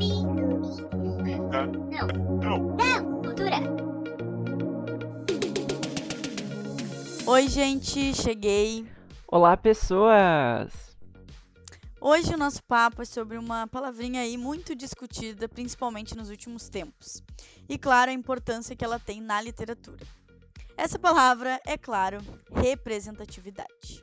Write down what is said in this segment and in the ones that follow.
Não. Não. Não. Cultura. Oi, gente, cheguei. Olá, pessoas! Hoje o nosso papo é sobre uma palavrinha aí muito discutida, principalmente nos últimos tempos. E claro, a importância que ela tem na literatura. Essa palavra é, claro, representatividade.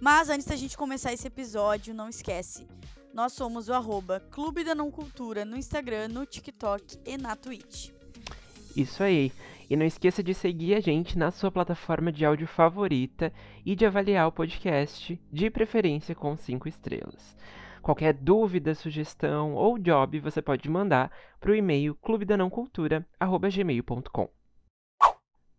Mas antes da gente começar esse episódio, não esquece, nós somos o arroba Clube da Não Cultura no Instagram, no TikTok e na Twitch. Isso aí. E não esqueça de seguir a gente na sua plataforma de áudio favorita e de avaliar o podcast, de preferência com 5 estrelas. Qualquer dúvida, sugestão ou job você pode mandar para o e-mail clubedanãocultura.gmail.com.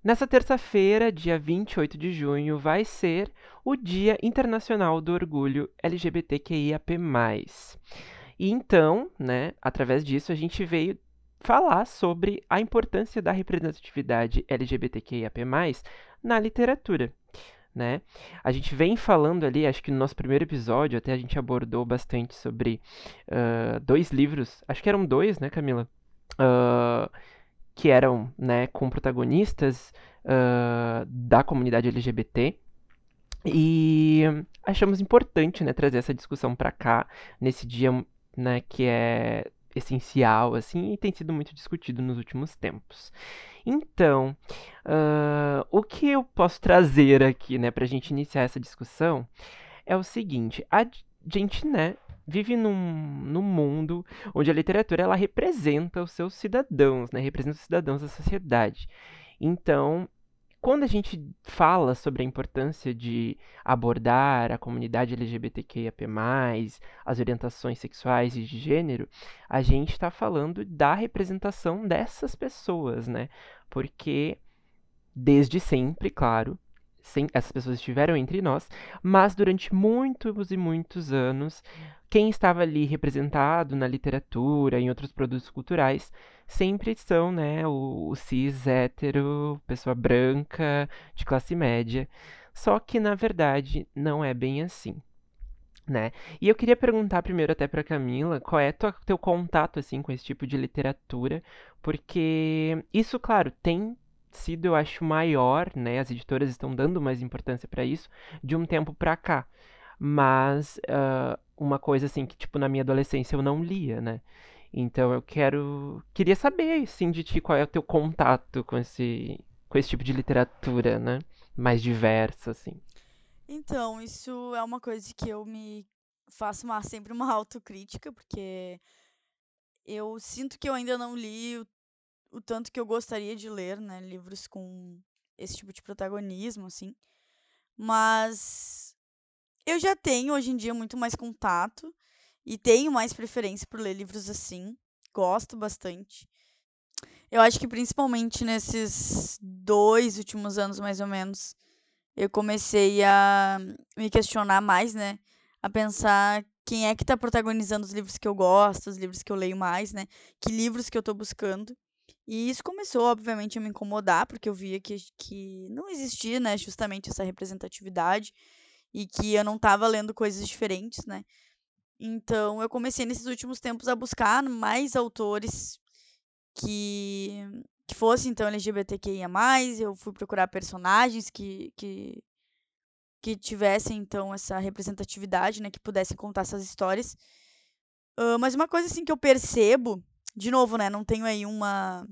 Nessa terça-feira, dia 28 de junho, vai ser o Dia Internacional do Orgulho LGBTQIAP+. E então, né, através disso, a gente veio falar sobre a importância da representatividade LGBTQIAP+, na literatura. Né? A gente vem falando ali, acho que no nosso primeiro episódio até a gente abordou bastante sobre uh, dois livros, acho que eram dois, né, Camila? Uh, que eram né, com protagonistas uh, da comunidade LGBT. E achamos importante né, trazer essa discussão para cá, nesse dia né, que é essencial assim e tem sido muito discutido nos últimos tempos. Então, uh, o que eu posso trazer aqui né, a gente iniciar essa discussão é o seguinte: a gente né, vive num, num mundo onde a literatura ela representa os seus cidadãos, né? Representa os cidadãos da sociedade. Então, quando a gente fala sobre a importância de abordar a comunidade LGBTQIAP+, as orientações sexuais e de gênero, a gente está falando da representação dessas pessoas, né? Porque desde sempre, claro, sem, essas pessoas estiveram entre nós, mas durante muitos e muitos anos, quem estava ali representado na literatura, em outros produtos culturais, sempre são, né, o, o cis hétero, pessoa branca, de classe média. Só que, na verdade, não é bem assim. Né? E eu queria perguntar primeiro até para Camila, qual é o teu contato assim com esse tipo de literatura, porque isso, claro, tem sido, eu acho, maior, né? As editoras estão dando mais importância para isso de um tempo para cá. Mas uh, uma coisa assim que, tipo, na minha adolescência eu não lia, né? Então eu quero. Queria saber, assim, de ti qual é o teu contato com esse, com esse tipo de literatura, né? Mais diversa, assim. Então, isso é uma coisa que eu me faço uma, sempre uma autocrítica, porque eu sinto que eu ainda não li o o tanto que eu gostaria de ler, né, livros com esse tipo de protagonismo, assim. Mas eu já tenho hoje em dia muito mais contato e tenho mais preferência por ler livros assim. Gosto bastante. Eu acho que principalmente nesses dois últimos anos, mais ou menos, eu comecei a me questionar mais, né? A pensar quem é que está protagonizando os livros que eu gosto, os livros que eu leio mais, né? Que livros que eu estou buscando. E isso começou, obviamente, a me incomodar, porque eu via que, que não existia, né, justamente essa representatividade e que eu não estava lendo coisas diferentes, né? Então, eu comecei nesses últimos tempos a buscar mais autores que, que fossem, então, LGBTQIA+, eu fui procurar personagens que, que, que tivessem, então, essa representatividade, né, que pudessem contar essas histórias. Uh, mas uma coisa, assim, que eu percebo de novo, né, não tenho aí uma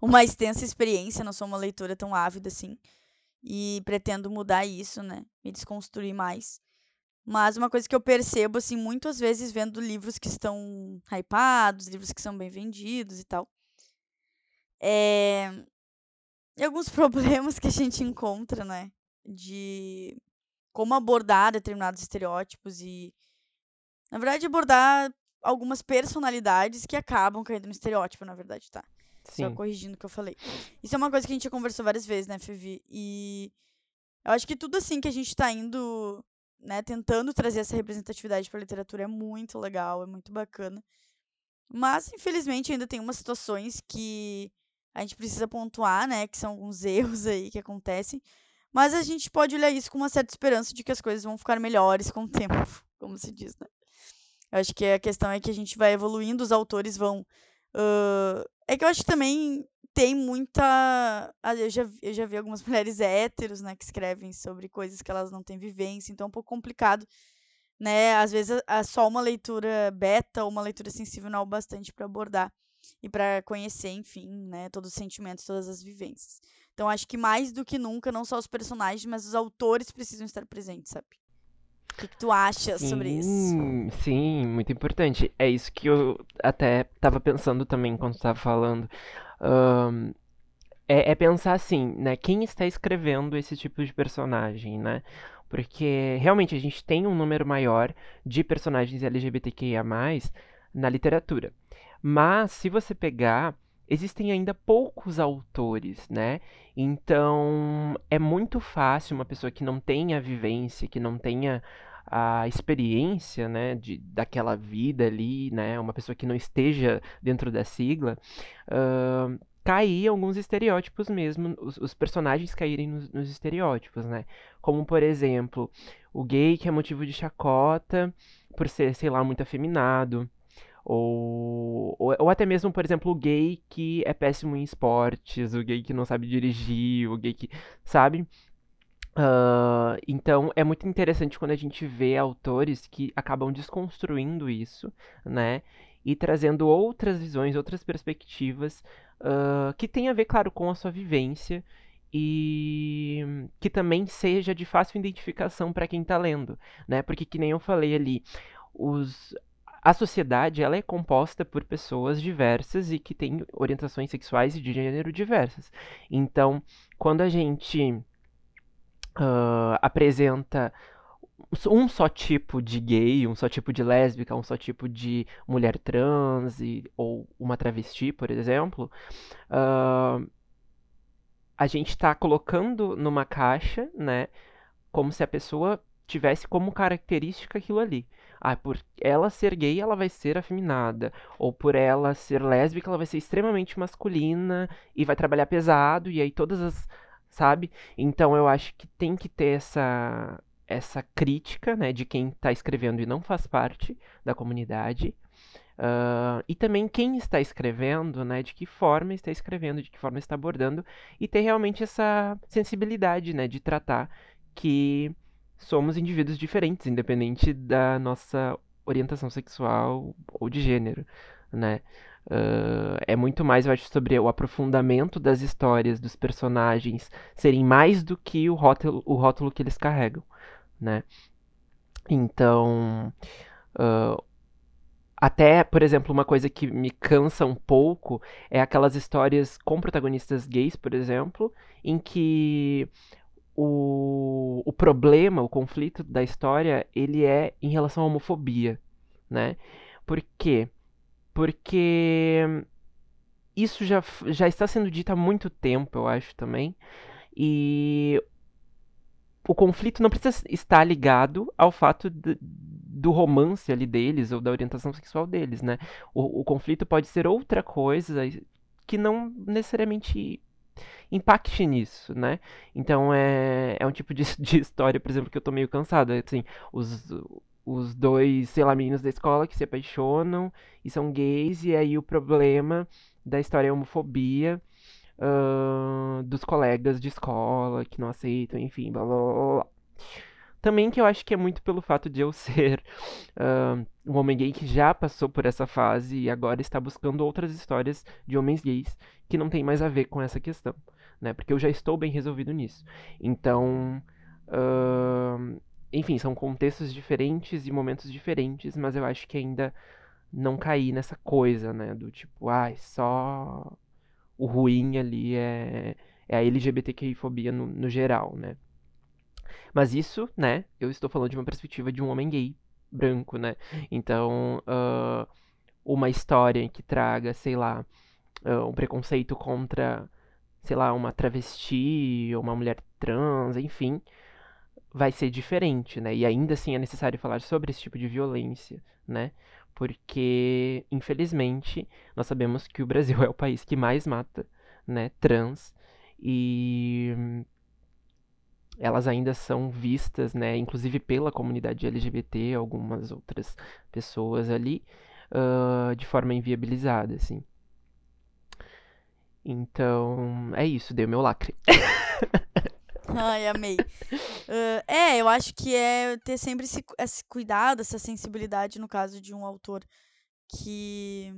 uma extensa experiência, não sou uma leitora tão ávida assim. E pretendo mudar isso, né? Me desconstruir mais. Mas uma coisa que eu percebo, assim, muitas vezes vendo livros que estão hypados, livros que são bem vendidos e tal, é... E alguns problemas que a gente encontra, né? De como abordar determinados estereótipos e, na verdade, abordar algumas personalidades que acabam caindo no estereótipo, na verdade, tá? Sim. Só corrigindo o que eu falei. Isso é uma coisa que a gente já conversou várias vezes, né, Fevi? E eu acho que tudo assim que a gente tá indo, né, tentando trazer essa representatividade pra literatura é muito legal, é muito bacana. Mas, infelizmente, ainda tem umas situações que a gente precisa pontuar, né, que são alguns erros aí que acontecem. Mas a gente pode olhar isso com uma certa esperança de que as coisas vão ficar melhores com o tempo, como se diz, né? Eu acho que a questão é que a gente vai evoluindo, os autores vão. Uh, é que eu acho que também tem muita. Eu já, eu já vi algumas mulheres héteros, né, que escrevem sobre coisas que elas não têm vivência, então é um pouco complicado, né? Às vezes a, só uma leitura beta ou uma leitura sensível não é o bastante para abordar e para conhecer, enfim, né, todos os sentimentos, todas as vivências. Então acho que mais do que nunca, não só os personagens, mas os autores precisam estar presentes, sabe? O que, que tu acha sim, sobre isso? Sim, muito importante. É isso que eu até estava pensando também quando estava falando. Um, é, é, pensar assim, né? Quem está escrevendo esse tipo de personagem, né? Porque realmente a gente tem um número maior de personagens LGBTQIA na literatura. Mas se você pegar, existem ainda poucos autores, né? Então é muito fácil uma pessoa que não tenha vivência, que não tenha a experiência, né, de, daquela vida ali, né, uma pessoa que não esteja dentro da sigla, uh, cair alguns estereótipos mesmo, os, os personagens caírem nos, nos, estereótipos, né, como por exemplo, o gay que é motivo de chacota por ser, sei lá, muito afeminado, ou, ou, ou, até mesmo, por exemplo, o gay que é péssimo em esportes, o gay que não sabe dirigir, o gay que. Sabe? Uh, então é muito interessante quando a gente vê autores que acabam desconstruindo isso, né? E trazendo outras visões, outras perspectivas uh, que tem a ver, claro, com a sua vivência e que também seja de fácil identificação para quem está lendo, né? Porque que nem eu falei ali, os, a sociedade ela é composta por pessoas diversas e que têm orientações sexuais e de gênero diversas. Então, quando a gente uh, apresenta um só tipo de gay, um só tipo de lésbica, um só tipo de mulher trans e, ou uma travesti, por exemplo, uh, a gente está colocando numa caixa, né, como se a pessoa tivesse como característica aquilo ali. Ah, por ela ser gay, ela vai ser afeminada. Ou por ela ser lésbica, ela vai ser extremamente masculina e vai trabalhar pesado. E aí todas as sabe? Então eu acho que tem que ter essa essa crítica, né, de quem está escrevendo e não faz parte da comunidade. Uh, e também quem está escrevendo, né, de que forma está escrevendo, de que forma está abordando, e ter realmente essa sensibilidade, né, de tratar que somos indivíduos diferentes, independente da nossa orientação sexual ou de gênero, né? Uh, é muito mais, eu acho, sobre o aprofundamento das histórias dos personagens serem mais do que o rótulo, o rótulo que eles carregam, né? Então, uh, até, por exemplo, uma coisa que me cansa um pouco é aquelas histórias com protagonistas gays, por exemplo, em que o, o problema, o conflito da história, ele é em relação à homofobia, né? Por quê? porque isso já, já está sendo dito há muito tempo, eu acho também. E o conflito não precisa estar ligado ao fato de, do romance ali deles ou da orientação sexual deles, né? O, o, conflito pode ser outra coisa que não necessariamente impacte nisso, né? Então é, é um tipo de, de história, por exemplo, que eu tô meio cansado. Assim, os, os dois, sei lá, meninos da escola que se apaixonam e são gays, e aí o problema da história é a homofobia uh, dos colegas de escola que não aceitam, enfim, blá blá blá. blá. Também que eu acho que é muito pelo fato de eu ser uh, um homem gay que já passou por essa fase e agora está buscando outras histórias de homens gays que não tem mais a ver com essa questão, né? Porque eu já estou bem resolvido nisso. Então, uh, enfim, são contextos diferentes e momentos diferentes, mas eu acho que ainda não caí nessa coisa, né? Do tipo, ai, ah, só o ruim ali é, é a LGBTQI-fobia no, no geral, né? Mas isso, né? Eu estou falando de uma perspectiva de um homem gay branco, né? Então, uh, uma história que traga, sei lá, uh, um preconceito contra, sei lá, uma travesti ou uma mulher trans, enfim, vai ser diferente, né? E ainda assim é necessário falar sobre esse tipo de violência, né? Porque, infelizmente, nós sabemos que o Brasil é o país que mais mata, né, trans. E elas ainda são vistas, né, inclusive pela comunidade LGBT, algumas outras pessoas ali, uh, de forma inviabilizada, assim. Então, é isso, dei o meu lacre. Ai, amei. Uh, é, eu acho que é ter sempre esse, esse cuidado, essa sensibilidade no caso de um autor que,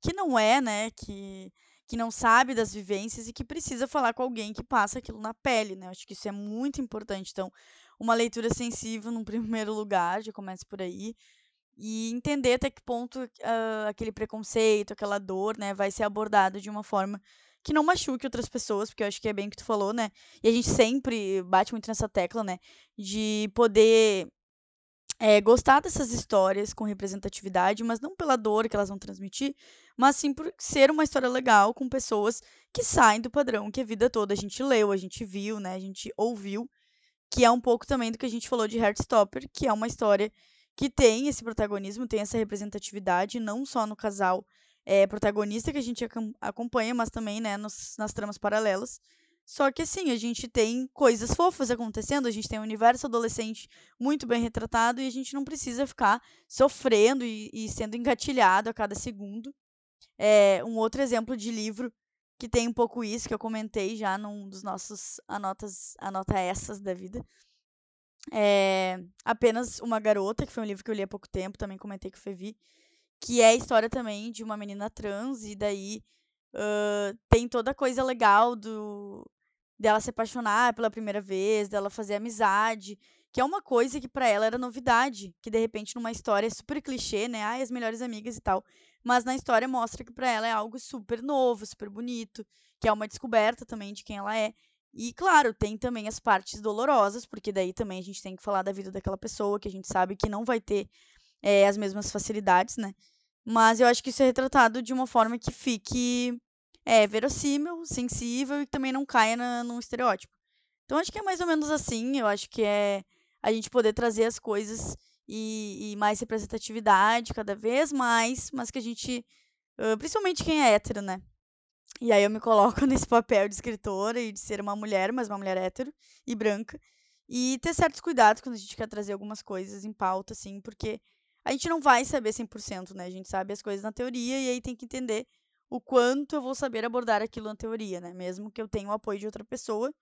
que não é, né, que, que não sabe das vivências e que precisa falar com alguém que passa aquilo na pele, né? Eu acho que isso é muito importante. Então, uma leitura sensível, num primeiro lugar, já começa por aí, e entender até que ponto uh, aquele preconceito, aquela dor, né, vai ser abordado de uma forma que não machuque outras pessoas, porque eu acho que é bem o que tu falou, né? E a gente sempre bate muito nessa tecla, né? De poder é, gostar dessas histórias com representatividade, mas não pela dor que elas vão transmitir, mas sim por ser uma história legal com pessoas que saem do padrão que a vida toda a gente leu, a gente viu, né? A gente ouviu, que é um pouco também do que a gente falou de Heartstopper, que é uma história que tem esse protagonismo, tem essa representatividade, não só no casal é, protagonista que a gente acompanha, mas também né, nos, nas tramas paralelas. Só que assim, a gente tem coisas fofas acontecendo, a gente tem um universo adolescente muito bem retratado e a gente não precisa ficar sofrendo e, e sendo engatilhado a cada segundo. É, um outro exemplo de livro que tem um pouco isso, que eu comentei já num dos nossos anotas, anota essas da vida. É, Apenas Uma Garota, que foi um livro que eu li há pouco tempo, também comentei com o Fevi que é a história também de uma menina trans, e daí uh, tem toda a coisa legal do dela se apaixonar pela primeira vez, dela fazer amizade, que é uma coisa que para ela era novidade, que de repente numa história super clichê, né, ai, as melhores amigas e tal, mas na história mostra que para ela é algo super novo, super bonito, que é uma descoberta também de quem ela é. E claro, tem também as partes dolorosas, porque daí também a gente tem que falar da vida daquela pessoa que a gente sabe que não vai ter é, as mesmas facilidades, né? Mas eu acho que isso é retratado de uma forma que fique é, verossímil, sensível e que também não caia na, num estereótipo. Então acho que é mais ou menos assim. Eu acho que é a gente poder trazer as coisas e, e mais representatividade cada vez mais, mas que a gente, principalmente quem é hétero, né? E aí eu me coloco nesse papel de escritora e de ser uma mulher, mas uma mulher hétero e branca. E ter certos cuidados quando a gente quer trazer algumas coisas em pauta, assim, porque a gente não vai saber 100%, né? A gente sabe as coisas na teoria e aí tem que entender o quanto eu vou saber abordar aquilo na teoria, né? Mesmo que eu tenha o apoio de outra pessoa.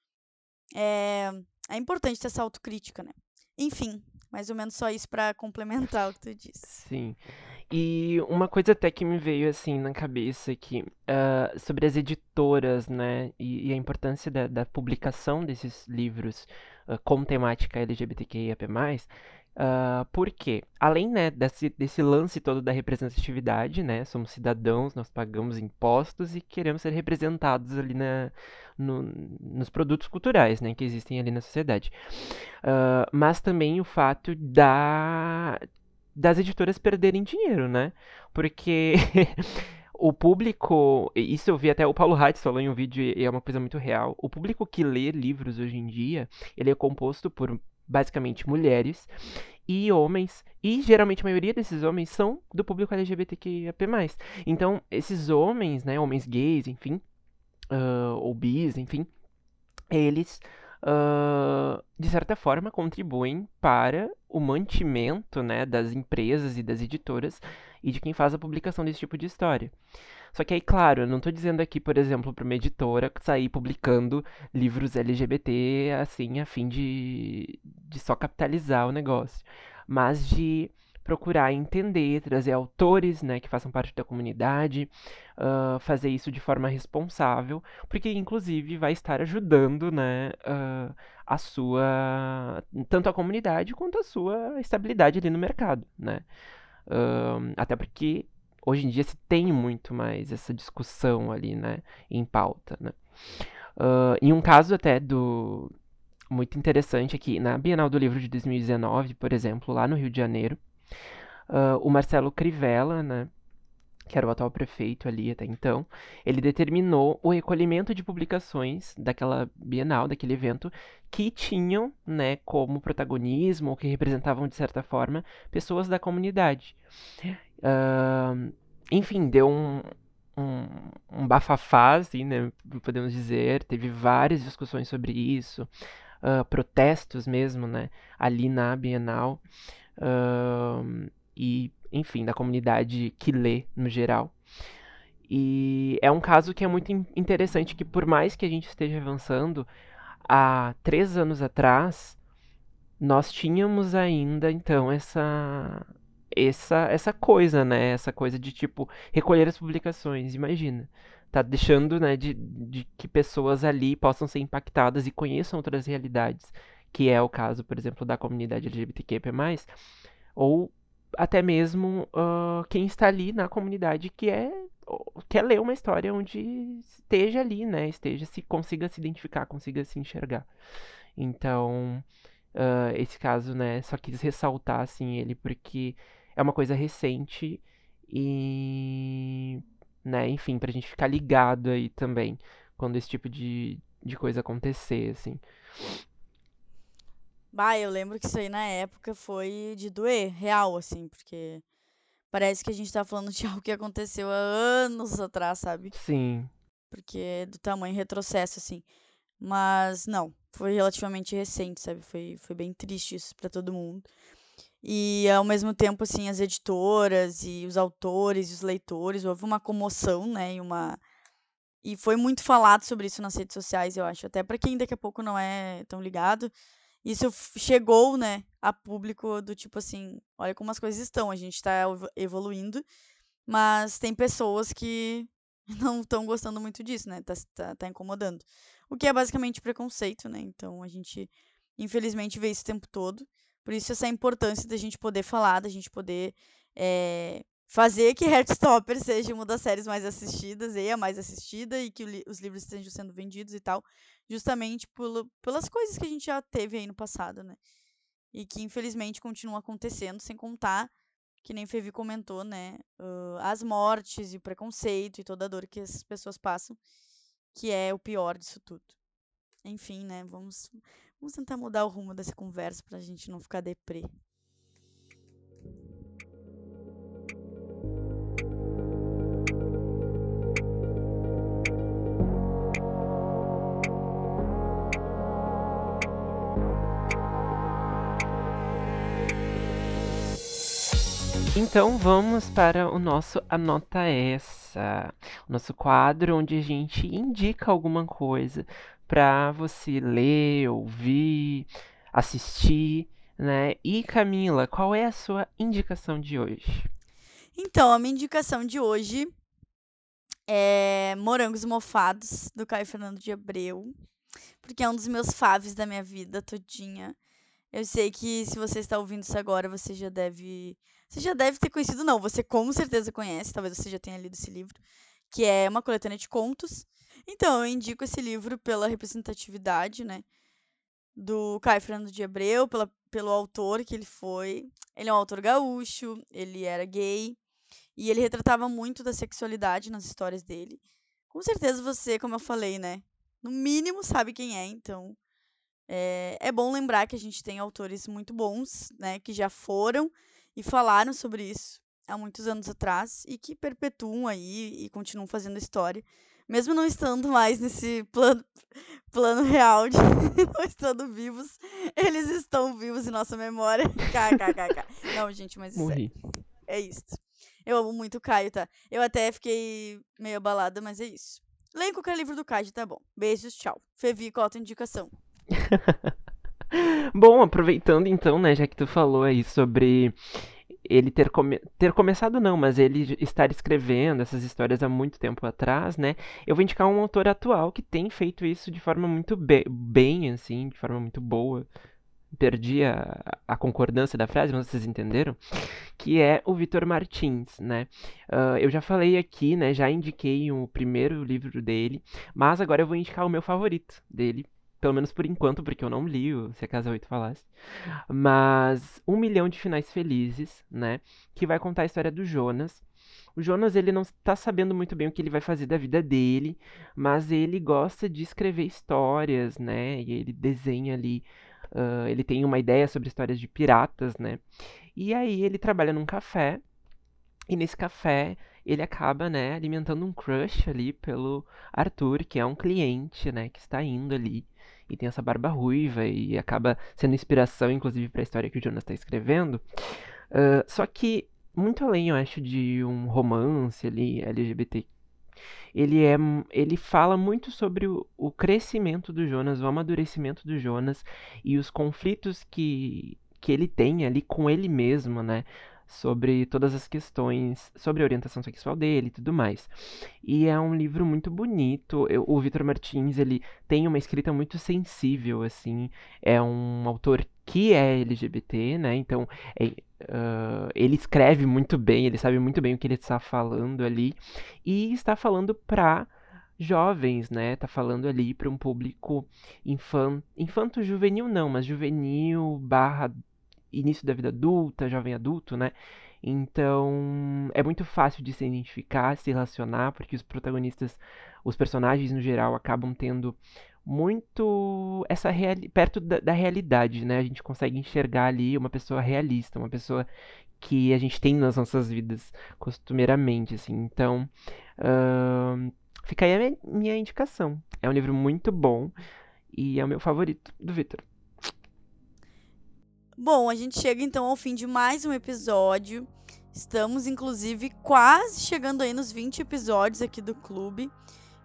É, é importante ter essa autocrítica, né? Enfim, mais ou menos só isso para complementar o que tu disse. Sim. E uma coisa até que me veio assim na cabeça aqui, uh, sobre as editoras, né, e, e a importância da, da, publicação desses livros uh, com temática LGBTQIAP+, Uh, porque, além né, desse, desse lance todo da representatividade, né, somos cidadãos, nós pagamos impostos e queremos ser representados ali na, no, nos produtos culturais né, que existem ali na sociedade. Uh, mas também o fato da, das editoras perderem dinheiro, né? Porque o público, isso eu vi até o Paulo Hatz falou em um vídeo e é uma coisa muito real. O público que lê livros hoje em dia, ele é composto por basicamente mulheres e homens, e geralmente a maioria desses homens são do público LGBTQIAP+. Então, esses homens, né, homens gays, enfim, uh, ou bis, enfim, eles, uh, de certa forma, contribuem para o mantimento, né, das empresas e das editoras e de quem faz a publicação desse tipo de história. Só que aí, claro, eu não estou dizendo aqui, por exemplo, para uma editora sair publicando livros LGBT, assim, a fim de, de só capitalizar o negócio. Mas de procurar entender, trazer autores né, que façam parte da comunidade, uh, fazer isso de forma responsável, porque inclusive vai estar ajudando né, uh, a sua. tanto a comunidade quanto a sua estabilidade ali no mercado. Né? Uh, até porque hoje em dia se tem muito mais essa discussão ali, né, em pauta, né. Uh, em um caso até do muito interessante aqui na Bienal do Livro de 2019, por exemplo, lá no Rio de Janeiro, uh, o Marcelo Crivella, né, que era o atual prefeito ali até então, ele determinou o recolhimento de publicações daquela Bienal, daquele evento, que tinham, né, como protagonismo, ou que representavam, de certa forma, pessoas da comunidade. Uh, enfim, deu um, um, um bafafá, assim, né, podemos dizer. Teve várias discussões sobre isso. uh, protestos mesmo, né, ali na Bienal, uh, e, enfim, da comunidade que lê no geral. E é um caso que é muito interessante, que por mais que a gente esteja avançando, há três anos atrás, nós tínhamos ainda, então, essa, essa, essa coisa, né? Essa coisa de, tipo, recolher as publicações, imagina tá deixando, né, de, de que pessoas ali possam ser impactadas e conheçam outras realidades, que é o caso, por exemplo, da comunidade LGBTQ+, ou até mesmo uh, quem está ali na comunidade que é quer ler uma história onde esteja ali, né, esteja se consiga se identificar, consiga se enxergar. Então, uh, esse caso, né, só quis ressaltar assim ele porque é uma coisa recente e né? Enfim, pra gente ficar ligado aí também quando esse tipo de, de coisa acontecer, assim. Bah, eu lembro que isso aí na época foi de doer, real, assim, porque parece que a gente tá falando de algo que aconteceu há anos atrás, sabe? Sim. Porque é do tamanho retrocesso, assim. Mas não, foi relativamente recente, sabe? Foi, foi bem triste isso pra todo mundo. E ao mesmo tempo, assim, as editoras e os autores e os leitores, houve uma comoção, né, e uma e foi muito falado sobre isso nas redes sociais, eu acho, até para quem daqui a pouco não é tão ligado. Isso chegou, né, a público do tipo assim, olha como as coisas estão, a gente está evoluindo, mas tem pessoas que não estão gostando muito disso, né? Tá, tá, tá incomodando. O que é basicamente preconceito, né? Então a gente, infelizmente, vê isso o tempo todo. Por isso essa importância da gente poder falar, da gente poder é, fazer que Heartstopper seja uma das séries mais assistidas e a mais assistida e que os livros estejam sendo vendidos e tal, justamente pelas coisas que a gente já teve aí no passado, né? E que infelizmente continuam acontecendo, sem contar, que nem Fevi comentou, né? Uh, as mortes e o preconceito e toda a dor que as pessoas passam, que é o pior disso tudo. Enfim, né? Vamos Vamos tentar mudar o rumo dessa conversa pra gente não ficar deprê. Então vamos para o nosso Anota Essa, o nosso quadro onde a gente indica alguma coisa para você ler, ouvir, assistir, né? E Camila, qual é a sua indicação de hoje? Então, a minha indicação de hoje é Morangos Mofados, do Caio Fernando de Abreu, porque é um dos meus faves da minha vida todinha. Eu sei que se você está ouvindo isso agora, você já deve. Você já deve ter conhecido, não, você com certeza conhece, talvez você já tenha lido esse livro, que é uma coletânea de contos então, eu indico esse livro pela representatividade, né? Do Caio Fernando de Abreu, pela, pelo autor que ele foi. Ele é um autor gaúcho, ele era gay, e ele retratava muito da sexualidade nas histórias dele. Com certeza você, como eu falei, né? No mínimo sabe quem é, então. É, é bom lembrar que a gente tem autores muito bons, né? Que já foram e falaram sobre isso há muitos anos atrás e que perpetuam aí e continuam fazendo história mesmo não estando mais nesse plano, plano real de não estando vivos, eles estão vivos em nossa memória. KKKK. Não, gente, mas isso é, é isso. Eu amo muito o Caio, tá? Eu até fiquei meio abalada, mas é isso. Leia qualquer livro do Caio, tá bom. Beijos, tchau. Fevi, qual a tua indicação? Bom, aproveitando então, né, já que tu falou aí sobre ele ter, come ter começado não, mas ele estar escrevendo essas histórias há muito tempo atrás, né? Eu vou indicar um autor atual que tem feito isso de forma muito be bem, assim, de forma muito boa. Perdi a, a, concordância da frase, mas vocês entenderam? Que é o Vitor Martins, né? Uh, eu já falei aqui, né? Já indiquei o primeiro livro dele, mas agora eu vou indicar o meu favorito dele, pelo menos por enquanto, porque eu não li o Se a Casa 8 Falasse. Mas Um Milhão de Finais Felizes, né? Que vai contar a história do Jonas. O Jonas, ele não está sabendo muito bem o que ele vai fazer da vida dele, mas ele gosta de escrever histórias, né? E ele desenha ali. Uh, ele tem uma ideia sobre histórias de piratas, né? E aí ele trabalha num café E nesse café, ele acaba, né, alimentando um crush ali pelo Arthur, que é um cliente, né, que está indo ali e tem essa barba ruiva e acaba sendo inspiração, inclusive, para a história que o Jonas está escrevendo. Uh, só que, muito além, eu acho, de um romance ali, LGBT, ele, é, ele fala muito sobre o, o crescimento do Jonas, o amadurecimento do Jonas e os conflitos que, que ele tem ali com ele mesmo, né? Sobre todas as questões sobre a orientação sexual dele e tudo mais. E é um livro muito bonito. Eu, o Vitor Martins, ele tem uma escrita muito sensível, assim. É um autor que é LGBT, né? Então, é, uh, ele escreve muito bem, ele sabe muito bem o que ele está falando ali. E está falando para jovens, né? Tá falando ali para um público infan infanto juvenil não, mas juvenil barra início da vida adulta, jovem adulto, né? Então, é muito fácil de se identificar, se relacionar, porque os protagonistas, os personagens no geral, acabam tendo muito essa perto da, da, realidade, né? A gente consegue enxergar ali uma pessoa realista, uma pessoa que a gente tem nas nossas vidas costumeiramente, assim. Então, uh, fica aí a minha indicação. É um livro muito bom e é o meu favorito do Victor. Bom, a gente chega então ao fim de mais um episódio. Estamos, inclusive, quase chegando aí nos 20 episódios aqui do clube.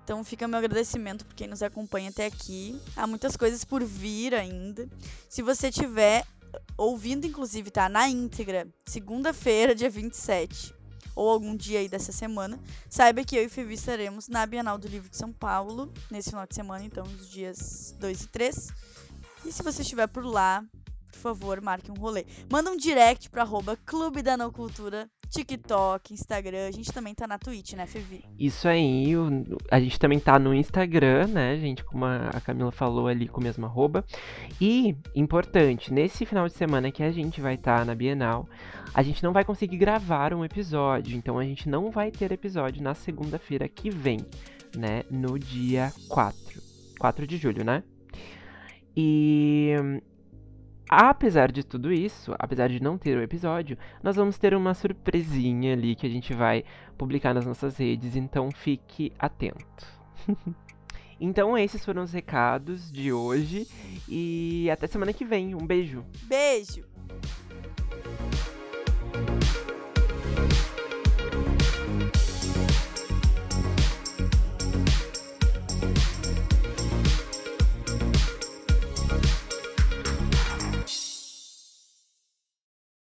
Então fica meu agradecimento por quem nos acompanha até aqui. Há muitas coisas por vir ainda. Se você tiver ouvindo, inclusive, tá? Na íntegra, segunda-feira, dia 27, ou algum dia aí dessa semana, saiba que eu e Fevi estaremos na Bienal do Livro de São Paulo, nesse final de semana, então, os dias 2 e 3. E se você estiver por lá, por favor, marque um rolê. Manda um direct pro arroba Clube da Não Cultura, TikTok, Instagram. A gente também tá na Twitch, né, Fevi? Isso aí, a gente também tá no Instagram, né, gente? Como a Camila falou ali com o mesmo arroba. E, importante, nesse final de semana que a gente vai estar tá na Bienal, a gente não vai conseguir gravar um episódio. Então a gente não vai ter episódio na segunda-feira que vem, né? No dia 4. 4 de julho, né? E Apesar de tudo isso, apesar de não ter o episódio, nós vamos ter uma surpresinha ali que a gente vai publicar nas nossas redes, então fique atento. então esses foram os recados de hoje e até semana que vem. Um beijo. Beijo.